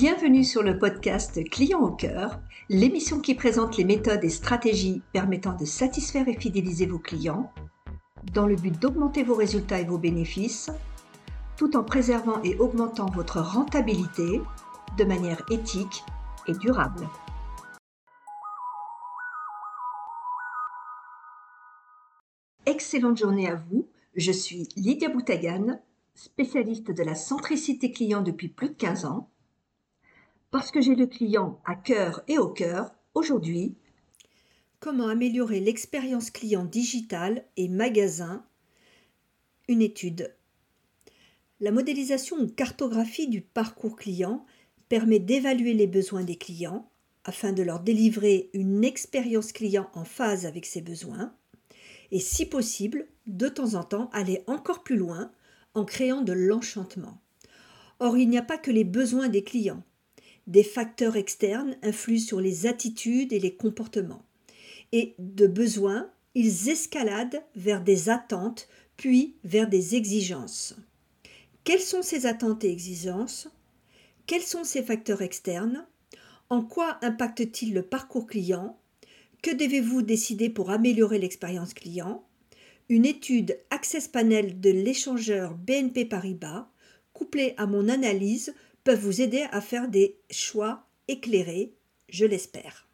Bienvenue sur le podcast Client au cœur, l'émission qui présente les méthodes et stratégies permettant de satisfaire et fidéliser vos clients dans le but d'augmenter vos résultats et vos bénéfices, tout en préservant et augmentant votre rentabilité de manière éthique et durable. Excellente journée à vous. Je suis Lydia Boutagan, spécialiste de la centricité client depuis plus de 15 ans parce que j'ai le client à cœur et au cœur, aujourd'hui, comment améliorer l'expérience client digitale et magasin? Une étude. La modélisation ou cartographie du parcours client permet d'évaluer les besoins des clients afin de leur délivrer une expérience client en phase avec ses besoins et si possible, de temps en temps, aller encore plus loin en créant de l'enchantement. Or, il n'y a pas que les besoins des clients des facteurs externes influent sur les attitudes et les comportements. Et de besoin, ils escaladent vers des attentes, puis vers des exigences. Quelles sont ces attentes et exigences? Quels sont ces facteurs externes? En quoi impactent-ils le parcours client? Que devez-vous décider pour améliorer l'expérience client? Une étude Access Panel de l'échangeur BNP Paribas, couplée à mon analyse, vous aider à faire des choix éclairés, je l'espère.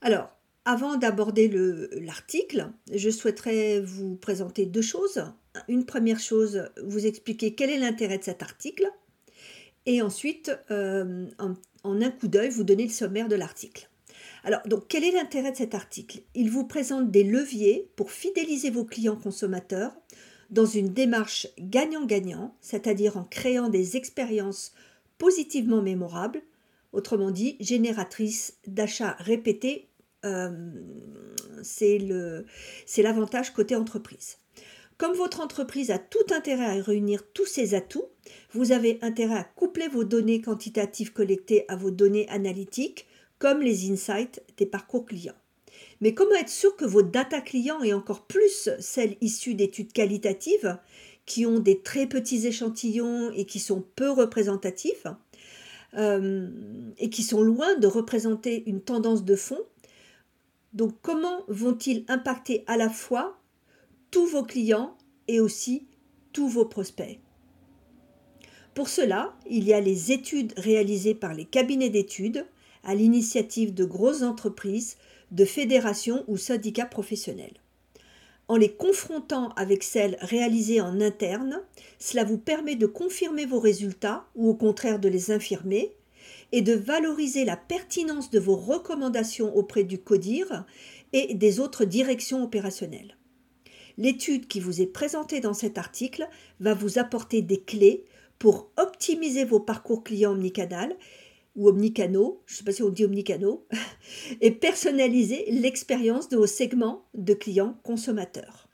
Alors, avant d'aborder l'article, je souhaiterais vous présenter deux choses. Une première chose, vous expliquer quel est l'intérêt de cet article. Et ensuite, euh, en, en, un coup d'œil, vous donner le sommaire de l'article. Alors, donc, quel est l'intérêt de cet article? Il vous présente des leviers pour fidéliser vos clients consommateurs dans une démarche gagnant-gagnant, c'est-à-dire en créant des expériences positivement mémorables, autrement dit génératrices d'achats répétés. Euh, c'est l'avantage côté entreprise. Comme votre entreprise a tout intérêt à réunir tous ses atouts, vous avez intérêt à coupler vos données quantitatives collectées à vos données analytiques, comme les insights des parcours clients. Mais comment être sûr que vos data clients et encore plus celles issues d'études qualitatives, qui ont des très petits échantillons et qui sont peu représentatifs, euh, et qui sont loin de représenter une tendance de fond, donc comment vont-ils impacter à la fois tous vos clients et aussi tous vos prospects? Pour cela, il y a les études réalisées par les cabinets d'études à l'initiative de grosses entreprises de fédérations ou syndicats professionnels. En les confrontant avec celles réalisées en interne, cela vous permet de confirmer vos résultats ou au contraire de les infirmer et de valoriser la pertinence de vos recommandations auprès du CODIR et des autres directions opérationnelles. L'étude qui vous est présentée dans cet article va vous apporter des clés pour optimiser vos parcours clients omnicanal ou omnicano, je ne sais pas si on dit omnicano, et personnaliser l'expérience de vos segments de clients consommateurs.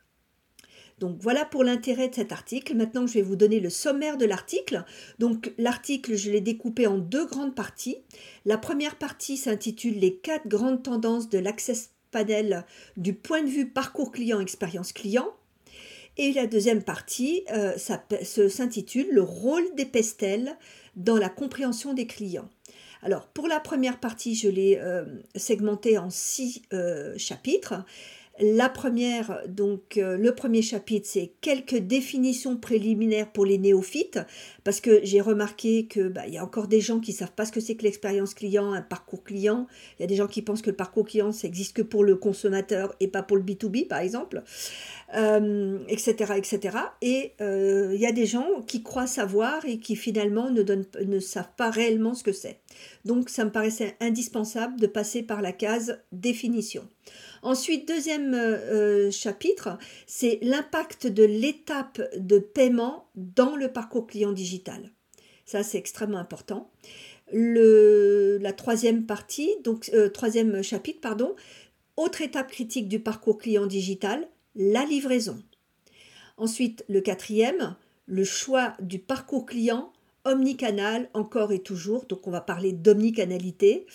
Donc voilà pour l'intérêt de cet article. Maintenant, je vais vous donner le sommaire de l'article. Donc l'article, je l'ai découpé en deux grandes parties. La première partie s'intitule Les quatre grandes tendances de l'Access Panel du point de vue parcours client, expérience client. Et la deuxième partie euh, s'intitule Le rôle des pestels dans la compréhension des clients. Alors, pour la première partie, je l'ai euh, segmentée en six euh, chapitres. La première, donc euh, le premier chapitre, c'est quelques définitions préliminaires pour les néophytes, parce que j'ai remarqué que bah, y a encore des gens qui savent pas ce que c'est que l'expérience client, un parcours client. Il y a des gens qui pensent que le parcours client, ça existe que pour le consommateur et pas pour le B2B, par exemple, etc., etc. Et il y a des gens qui croient savoir et qui finalement ne, savent pas réellement ce que c'est. Donc, ça me paraissait indispensable de passer par la case définition. Ensuite, deuxième euh, chapitre, c'est l'impact de l'étape de paiement dans le parcours client digital. Ça, c'est extrêmement important. Le, la troisième partie, donc euh, troisième chapitre, pardon, autre étape critique du parcours client digital, la livraison. Ensuite, le quatrième, le choix du parcours client omnicanal encore et toujours, donc on va parler d'omnicanalité.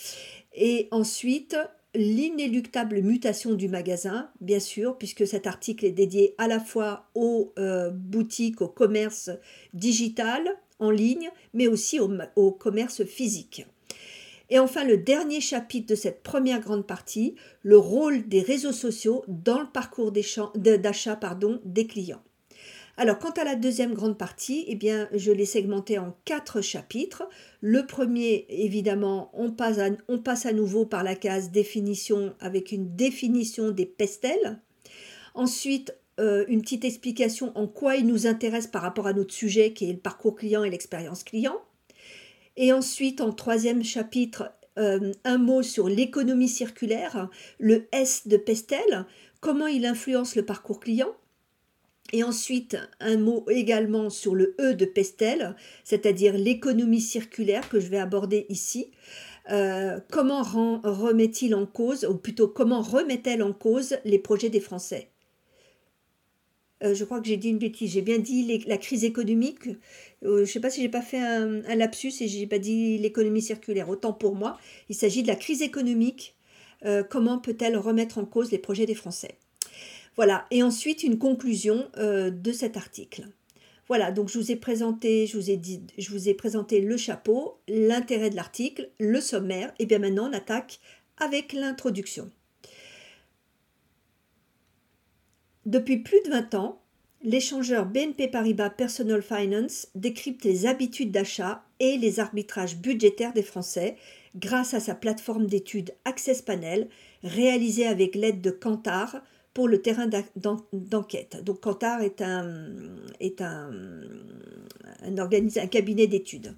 Et ensuite, l'inéluctable mutation du magasin, bien sûr, puisque cet article est dédié à la fois aux euh, boutiques, au commerce digital, en ligne, mais aussi au, commerce physique. Et enfin, le dernier chapitre de cette première grande partie, le rôle des réseaux sociaux dans le parcours d'achat des clients. Alors, quant à la deuxième grande partie, eh je l'ai segmentée en quatre chapitres. Le premier, évidemment, on passe à, on passe à nouveau par la case définition avec une définition des pestels. Ensuite, euh, une petite explication en quoi il nous intéresse par rapport à notre sujet qui est le parcours client et l'expérience client. Et ensuite, en troisième chapitre, euh, un mot sur l'économie circulaire, le S de Pestel, comment il influence le parcours client. Et ensuite, un mot également sur le E de Pestel, c'est-à-dire l'économie circulaire que je vais aborder ici. Euh, comment remet-il en cause, ou plutôt comment remet-elle en cause les projets des Français? Euh, je crois que j'ai dit une bêtise, j'ai bien dit la crise économique. Euh, je ne sais pas si j'ai pas fait un, lapsus et j'ai pas dit l'économie circulaire. Autant pour moi, il s'agit de la crise économique. comment peut-elle remettre en cause les projets des Français? Voilà, et ensuite une conclusion euh, de cet article. Voilà, donc je vous ai présenté, je vous ai dit, je vous ai présenté le chapeau, l'intérêt de l'article, le sommaire, et bien maintenant on attaque avec l'introduction. Depuis plus de 20 ans, l'échangeur BNP Paribas Personal Finance décrypte les habitudes d'achat et les arbitrages budgétaires des Français grâce à sa plateforme d'études Access Panel réalisée avec l'aide de Kantar, pour le terrain d'enquête. Donc Kantar est un, est un, un, un cabinet d'études.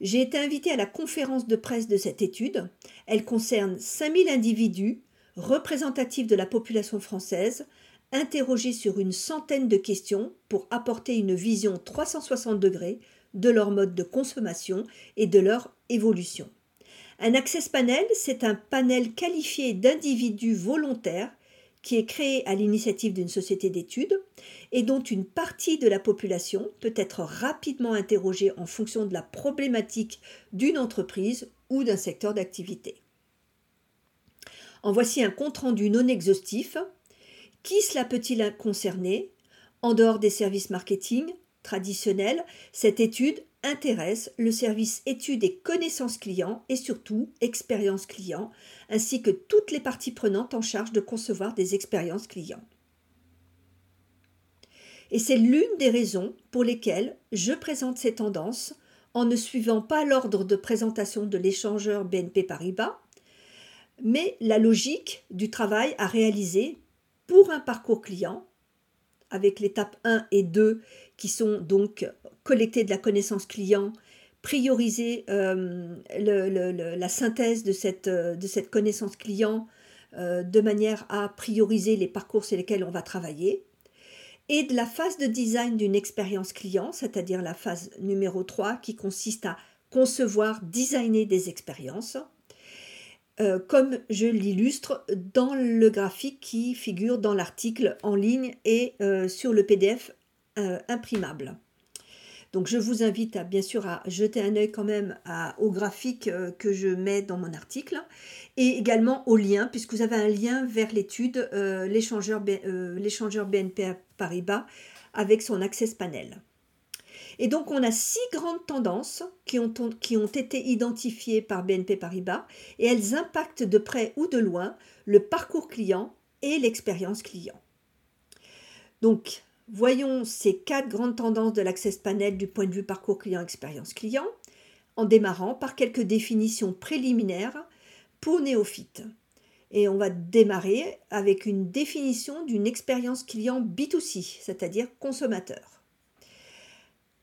J'ai été invitée à la conférence de presse de cette étude. Elle concerne 5000 individus représentatifs de la population française, interrogés sur une centaine de questions pour apporter une vision 360 degrés de leur mode de consommation et de leur évolution. Un access panel, c'est un panel qualifié d'individus volontaires qui est créé à l'initiative d'une société d'études et dont une partie de la population peut être rapidement interrogée en fonction de la problématique d'une entreprise ou d'un secteur d'activité. En voici un compte-rendu non exhaustif. Qui cela peut-il concerner? En dehors des services marketing traditionnels, cette étude intéresse le service études et connaissances clients et surtout expérience client, ainsi que toutes les parties prenantes en charge de concevoir des expériences clients. Et c'est l'une des raisons pour lesquelles je présente ces tendances en ne suivant pas l'ordre de présentation de l'échangeur BNP Paribas, mais la logique du travail à réaliser pour un parcours client, avec l'étape 1 et 2 qui sont donc collecter de la connaissance client, prioriser euh, la synthèse de cette, euh, connaissance client euh, de manière à prioriser les parcours sur lesquels on va travailler, et de la phase de design d'une expérience client, c'est-à-dire la phase numéro 3 qui consiste à concevoir, designer des expériences, comme je l'illustre dans le graphique qui figure dans l'article en ligne et sur le PDF imprimable. Donc je vous invite bien sûr à jeter un œil quand même au graphique euh, que je mets dans mon article et également au lien puisque vous avez un lien vers l'étude euh, euh, l'échangeur BNP Paribas avec son Access Panel. Et donc on a six grandes tendances qui ont, été identifiées par BNP Paribas et elles impactent de près ou de loin le parcours client et l'expérience client. Donc Voyons ces quatre grandes tendances de l'Access Panel du point de vue parcours client-expérience client, en démarrant par quelques définitions préliminaires pour néophytes. Et on va démarrer avec une définition d'une expérience client B2C, c'est-à-dire consommateur.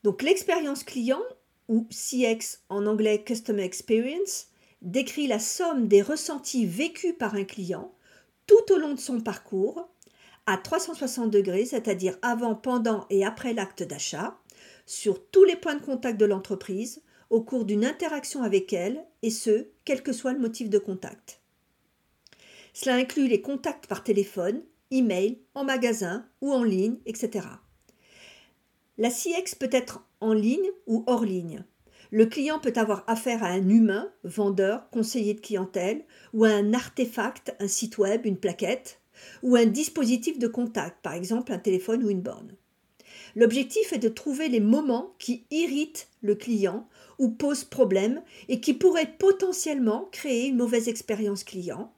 Donc l'expérience client, ou CX en anglais Customer Experience, décrit la somme des ressentis vécus par un client tout au long de son parcours à 360 degrés, c'est-à-dire avant, pendant et après l'acte d'achat, sur tous les points de contact de l'entreprise au cours d'une interaction avec elle, et ce, quel que soit le motif de contact. Cela inclut les contacts par téléphone, email, en magasin ou en ligne, etc. La CX peut être en ligne ou hors ligne. Le client peut avoir affaire à un humain, vendeur, conseiller de clientèle, ou à un artefact, un site web, une plaquette, ou un dispositif de contact, par exemple un téléphone ou une borne. L'objectif est de trouver les moments qui irritent le client ou posent problème et qui pourraient potentiellement créer une mauvaise expérience client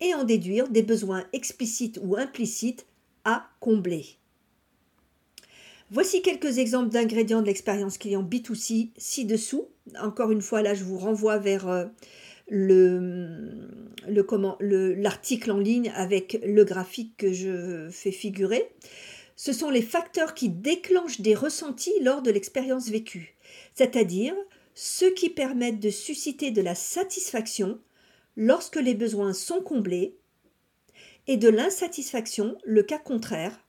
et en déduire des besoins explicites ou implicites à combler. Voici quelques exemples d'ingrédients de l'expérience client B2C ci-dessous. Encore une fois, là, je vous renvoie vers euh, le, l'article en ligne avec le graphique que je fais figurer. Ce sont les facteurs qui déclenchent des ressentis lors de l'expérience vécue, c'est-à-dire ceux qui permettent de susciter de la satisfaction lorsque les besoins sont comblés et de l'insatisfaction le cas contraire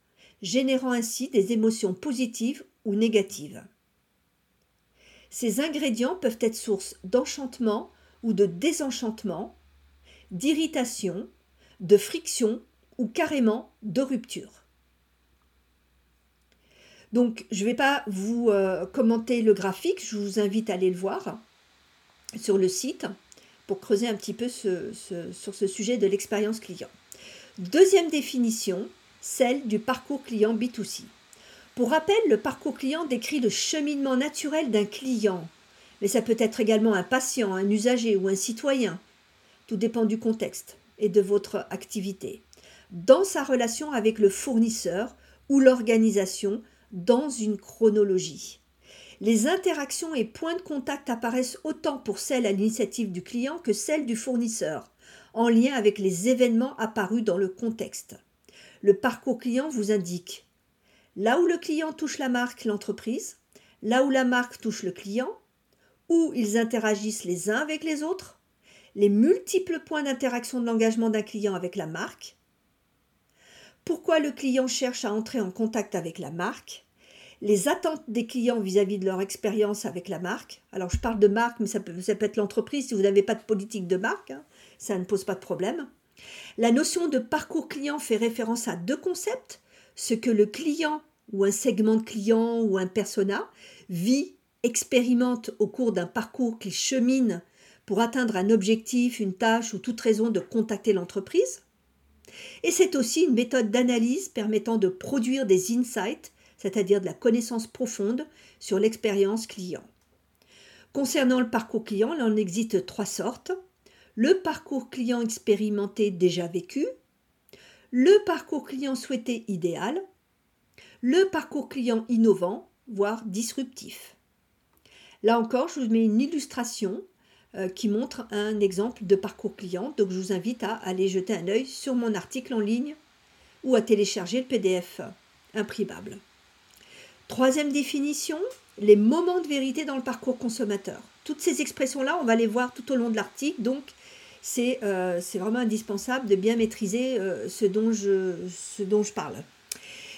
générant ainsi des émotions positives ou négatives. Ces ingrédients peuvent être source d'enchantement ou de désenchantement, d'irritation, de friction ou carrément de rupture. Donc, je ne vais pas vous euh, commenter le graphique, je vous invite à aller le voir sur le site pour creuser un petit peu sur ce sujet de l'expérience client. Deuxième définition, celle du parcours client B2C. Pour rappel, le parcours client décrit le cheminement naturel d'un client, mais ça peut être également un patient, un usager ou un citoyen. Tout dépend du contexte et de votre activité. Dans sa relation avec le fournisseur ou l'organisation dans une chronologie. Les interactions et points de contact apparaissent autant pour celles à l'initiative du client que celles du fournisseur, en lien avec les événements apparus dans le contexte le parcours client vous indique. Là où le client touche la marque, l'entreprise, là où la marque touche le client, où ils interagissent les uns avec les autres, les multiples points d'interaction de l'engagement d'un client avec la marque, pourquoi le client cherche à entrer en contact avec la marque, les attentes des clients vis-à-vis de leur expérience avec la marque. Alors je parle de marque, mais ça peut, être l'entreprise si vous n'avez pas de politique de marque, hein, ça ne pose pas de problème. La notion de parcours client fait référence à deux concepts, ce que le client ou un segment de client ou un persona vit, expérimente au cours d'un parcours qu'il chemine pour atteindre un objectif, une tâche ou toute raison de contacter l'entreprise. Et c'est aussi une méthode d'analyse permettant de produire des insights, c'est-à-dire de la connaissance profonde sur l'expérience client. Concernant le parcours client, il en existe trois sortes le parcours client expérimenté déjà vécu, le parcours client souhaité idéal, le parcours client innovant, voire disruptif. Là encore, je vous mets une illustration euh, qui montre un exemple de parcours client, donc je vous invite à aller jeter un œil sur mon article en ligne ou à télécharger le PDF imprimable. Troisième définition, les moments de vérité dans le parcours consommateur. Toutes ces expressions-là, on va les voir tout au long de l'article, donc euh, c'est vraiment indispensable de bien maîtriser euh, ce, dont je, ce dont je parle.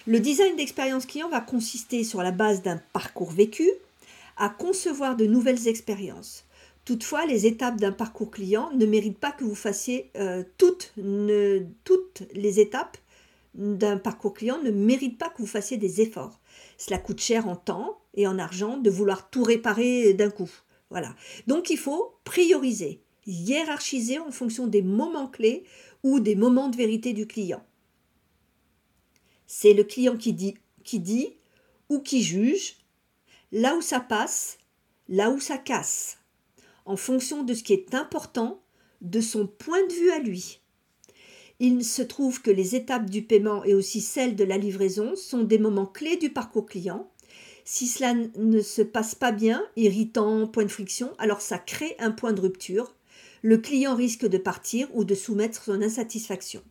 Le design d'expérience client va consister sur la base d'un parcours vécu à concevoir de nouvelles expériences. Toutefois, les étapes d'un parcours client ne méritent pas que vous fassiez euh, toutes, toutes les étapes d'un parcours client ne méritent pas que vous fassiez des efforts. Cela coûte cher en temps et en argent de vouloir tout réparer d'un coup. Voilà. Donc il faut prioriser hiérarchisé en fonction des moments clés ou des moments de vérité du client. C'est le client qui dit, qui dit ou qui juge, là où ça passe, là où ça casse, en fonction de ce qui est important, de son point de vue à lui. Il se trouve que les étapes du paiement et aussi celles de la livraison sont des moments clés du parcours client. Si cela ne se passe pas bien, irritant, point de friction, alors ça crée un point de rupture le client risque de partir ou de soumettre son insatisfaction.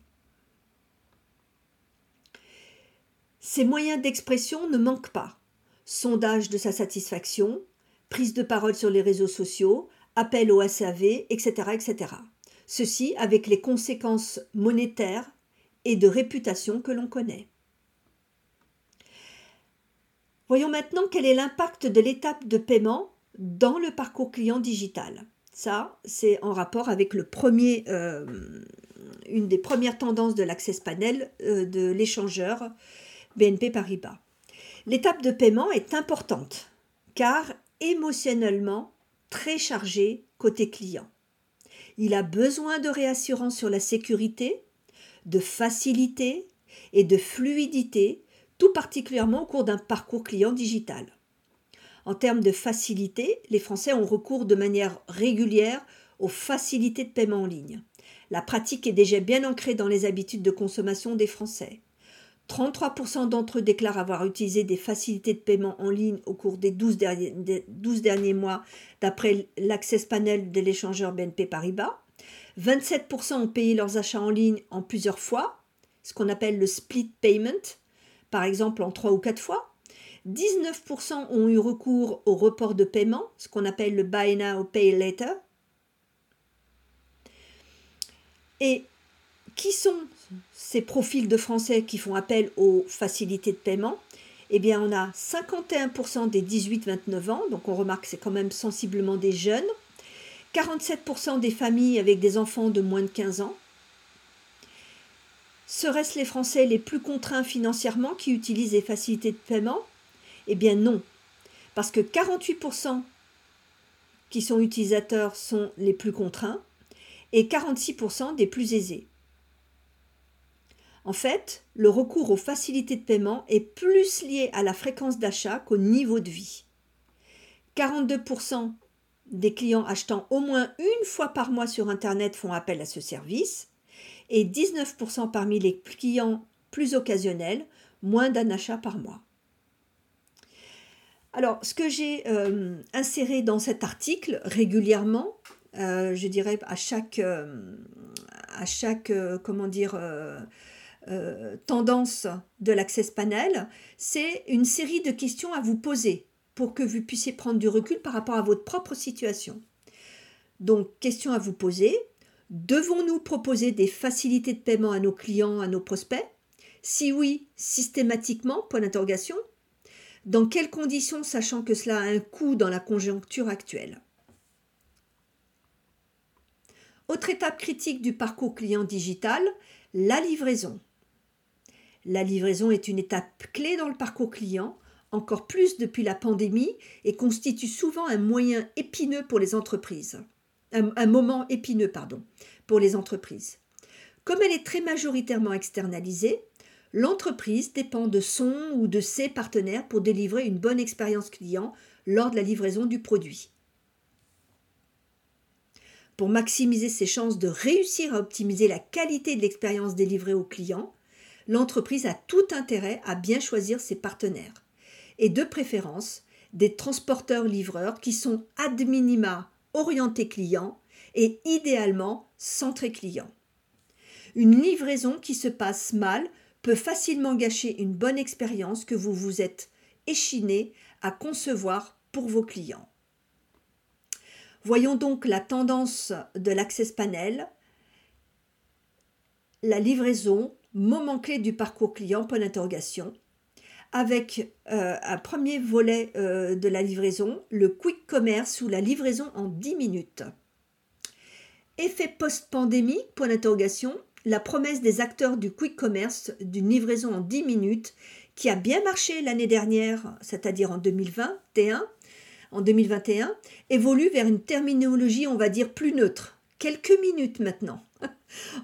Ces moyens d'expression ne manquent pas. Sondage de sa satisfaction, prise de parole sur les réseaux sociaux, appel au SAV, etc., etc. Ceci avec les conséquences monétaires et de réputation que l'on connaît. Voyons maintenant quel est l'impact de l'étape de paiement dans le parcours client digital. Ça, c'est en rapport avec le premier, euh, une des premières tendances de l'Access Panel euh, de l'échangeur BNP Paribas. L'étape de paiement est importante car émotionnellement très chargée côté client. Il a besoin de réassurance sur la sécurité, de facilité et de fluidité tout particulièrement au cours d'un parcours client digital. En termes de facilité, les Français ont recours de manière régulière aux facilités de paiement en ligne. La pratique est déjà bien ancrée dans les habitudes de consommation des Français. 33% d'entre eux déclarent avoir utilisé des facilités de paiement en ligne au cours des 12 derniers, des 12 derniers mois, d'après l'Access Panel de l'échangeur BNP Paribas. 27% ont payé leurs achats en ligne en plusieurs fois, ce qu'on appelle le split payment, par exemple en trois ou quatre fois. 19% ont eu recours au report de paiement, ce qu'on appelle le buy now, pay later. Et qui sont ces profils de Français qui font appel aux facilités de paiement? Eh bien, on a 51% des 18-29 ans, donc on remarque que c'est quand même sensiblement des jeunes. 47% des familles avec des enfants de moins de 15 ans. Seraient-ce les Français les plus contraints financièrement qui utilisent les facilités de paiement? Eh bien non, parce que 48% qui sont utilisateurs sont les plus contraints et 46% des plus aisés. En fait, le recours aux facilités de paiement est plus lié à la fréquence d'achat qu'au niveau de vie. 42% des clients achetant au moins une fois par mois sur Internet font appel à ce service et 19% parmi les clients plus occasionnels, moins d'un achat par mois. Alors, ce que j'ai euh, inséré dans cet article régulièrement, euh, je dirais à chaque, euh, comment dire, tendance de l'Access Panel, c'est une série de questions à vous poser pour que vous puissiez prendre du recul par rapport à votre propre situation. Donc, question à vous poser. Devons-nous proposer des facilités de paiement à nos clients, à nos prospects? Si oui, systématiquement, point d'interrogation. Dans quelles conditions, sachant que cela a un coût dans la conjoncture actuelle? Autre étape critique du parcours client digital, la livraison. La livraison est une étape clé dans le parcours client, encore plus depuis la pandémie, et constitue souvent un moyen épineux pour les entreprises. Un, un moment épineux, pardon, pour les entreprises. Comme elle est très majoritairement externalisée, L'entreprise dépend de son ou de ses partenaires pour délivrer une bonne expérience client lors de la livraison du produit. Pour maximiser ses chances de réussir à optimiser la qualité de l'expérience délivrée au client, l'entreprise a tout intérêt à bien choisir ses partenaires, et de préférence des transporteurs-livreurs qui sont ad minima orientés clients et idéalement centrés clients. Une livraison qui se passe mal peut facilement gâcher une bonne expérience que vous vous êtes échiné à concevoir pour vos clients. Voyons donc la tendance de l'Access Panel, la livraison, moment clé du parcours client, point d'interrogation, avec euh, un premier volet euh, de la livraison, le quick commerce ou la livraison en 10 minutes. Effet post-pandémie, point d'interrogation, la promesse des acteurs du quick commerce d'une livraison en 10 minutes qui a bien marché l'année dernière, c'est-à-dire en 2021, en 2021, évolue vers une terminologie, on va dire, plus neutre. Quelques minutes maintenant.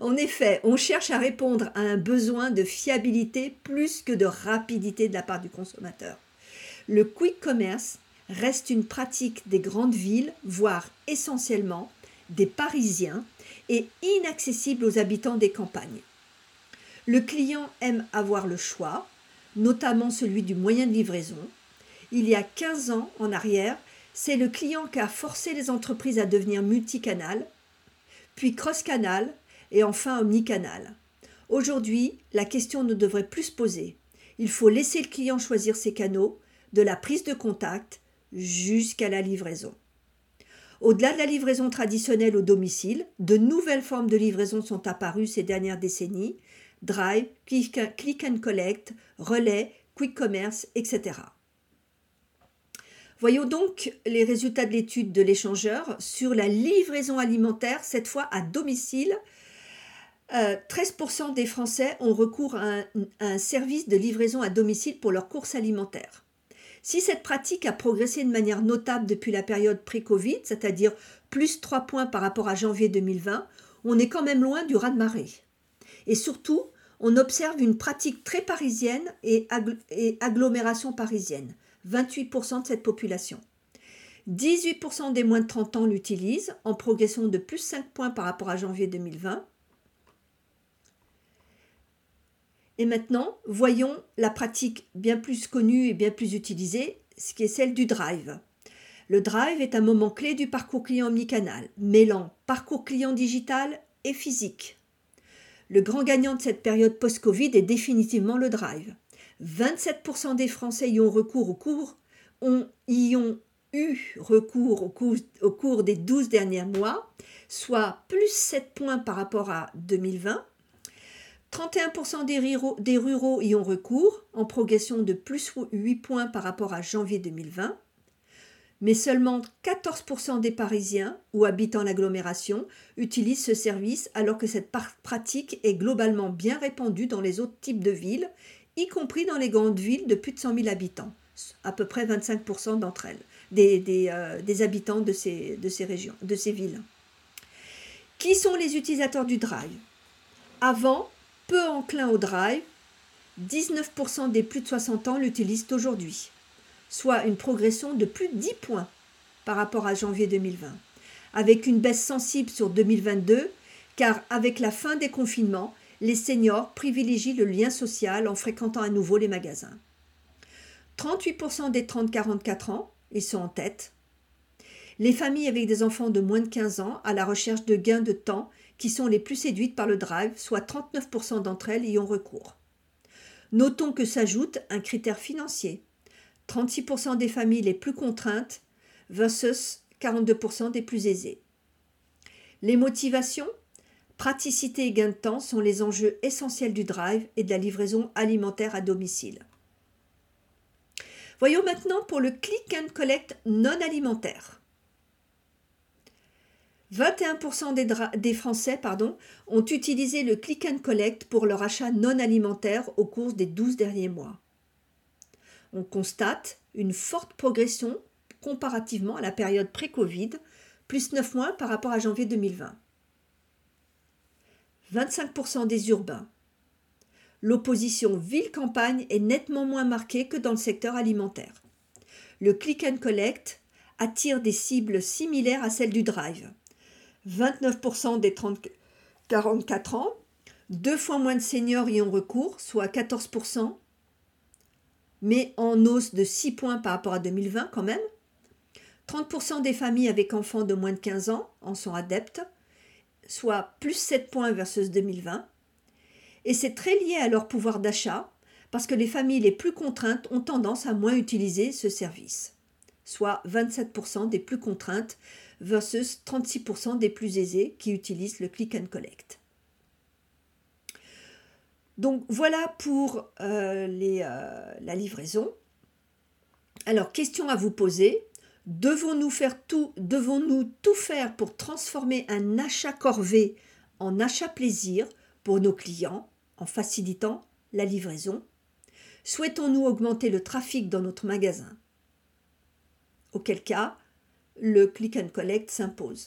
en effet, on cherche à répondre à un besoin de fiabilité plus que de rapidité de la part du consommateur. Le quick commerce reste une pratique des grandes villes, voire essentiellement des Parisiens, inaccessible aux habitants des campagnes. Le client aime avoir le choix, notamment celui du moyen de livraison. Il y a 15 ans en arrière, c'est le client qui a forcé les entreprises à devenir multicanal, puis cross-canal et enfin omnicanal. Aujourd'hui, la question ne devrait plus se poser. Il faut laisser le client choisir ses canaux, de la prise de contact jusqu'à la livraison. Au-delà de la livraison traditionnelle au domicile, de nouvelles formes de livraison sont apparues ces dernières décennies Drive, Click and Collect, Relais, Quick Commerce, etc. Voyons donc les résultats de l'étude de l'échangeur sur la livraison alimentaire, cette fois à domicile. 13% euh, des Français ont recours à un service de livraison à domicile pour leurs courses alimentaires. Si cette pratique a progressé de manière notable depuis la période pré-Covid, c'est-à-dire plus 3 points par rapport à janvier 2020, on est quand même loin du raz-de-marée. Et surtout, on observe une pratique très parisienne et, agglomération parisienne. 28% de cette population. 18% des moins de 30 ans l'utilisent, en progression de plus 5 points par rapport à janvier 2020. Et maintenant, voyons la pratique bien plus connue et bien plus utilisée, ce qui est celle du drive. Le drive est un moment clé du parcours client omnicanal, mêlant parcours client digital et physique. Le grand gagnant de cette période post-Covid est définitivement le drive. 27% des Français y ont recours au cours, ont, y ont eu recours au cours, au cours des 12 derniers mois, soit plus 7 points par rapport à 2020. 31% des ruraux, des ruraux y ont recours, en progression de plus 8 points par rapport à janvier 2020 mais seulement 14% des Parisiens ou habitant l'agglomération utilisent ce service alors que cette pratique est globalement bien répandue dans les autres types de villes, y compris dans les grandes villes de plus de 100 000 habitants, à peu près 25% d'entre elles, des, euh, des, habitants de ces, de ces régions, de ces villes. Qui sont les utilisateurs du drive? Avant, peu enclin au drive, 19% des plus de 60 ans l'utilisent aujourd'hui soit une progression de plus de 10 points par rapport à janvier 2020, avec une baisse sensible sur 2022, car avec la fin des confinements, les seniors privilégient le lien social en fréquentant à nouveau les magasins. 38% des 30-44 ans, ils sont en tête. Les familles avec des enfants de moins de 15 ans à la recherche de gains de temps qui sont les plus séduites par le drive, soit 39% d'entre elles y ont recours. Notons que s'ajoute un critère financier. 36% des familles les plus contraintes versus 42% des plus aisées. Les motivations Praticité et gain de temps sont les enjeux essentiels du drive et de la livraison alimentaire à domicile. Voyons maintenant pour le click and collect non alimentaire. 21% des, des, Français ont utilisé le click and collect pour leur achat non alimentaire au cours des 12 derniers mois on constate une forte progression comparativement à la période pré-Covid, plus 9 mois par rapport à janvier 2020. 25% des urbains. L'opposition ville-campagne est nettement moins marquée que dans le secteur alimentaire. Le click and collect attire des cibles similaires à celles du drive. 29% des 30-44 ans, deux fois moins de seniors y ont recours, soit 14%, mais en hausse de 6 points par rapport à 2020 quand même. 30% des familles avec enfants de moins de 15 ans en sont adeptes, soit plus 7 points versus 2020. Et c'est très lié à leur pouvoir d'achat, parce que les familles les plus contraintes ont tendance à moins utiliser ce service, soit 27% des plus contraintes versus 36% des plus aisées qui utilisent le click and collect. Donc voilà pour euh, euh, la livraison. Alors, question à vous poser. Devons-nous faire tout, devons-nous tout faire pour transformer un achat corvée en achat plaisir pour nos clients en facilitant la livraison? Souhaitons-nous augmenter le trafic dans notre magasin? Auquel cas, le click and collect s'impose.